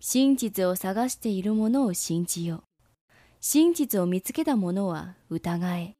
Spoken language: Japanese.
真実を探しているものを信じよ。真実を見つけた者は疑え。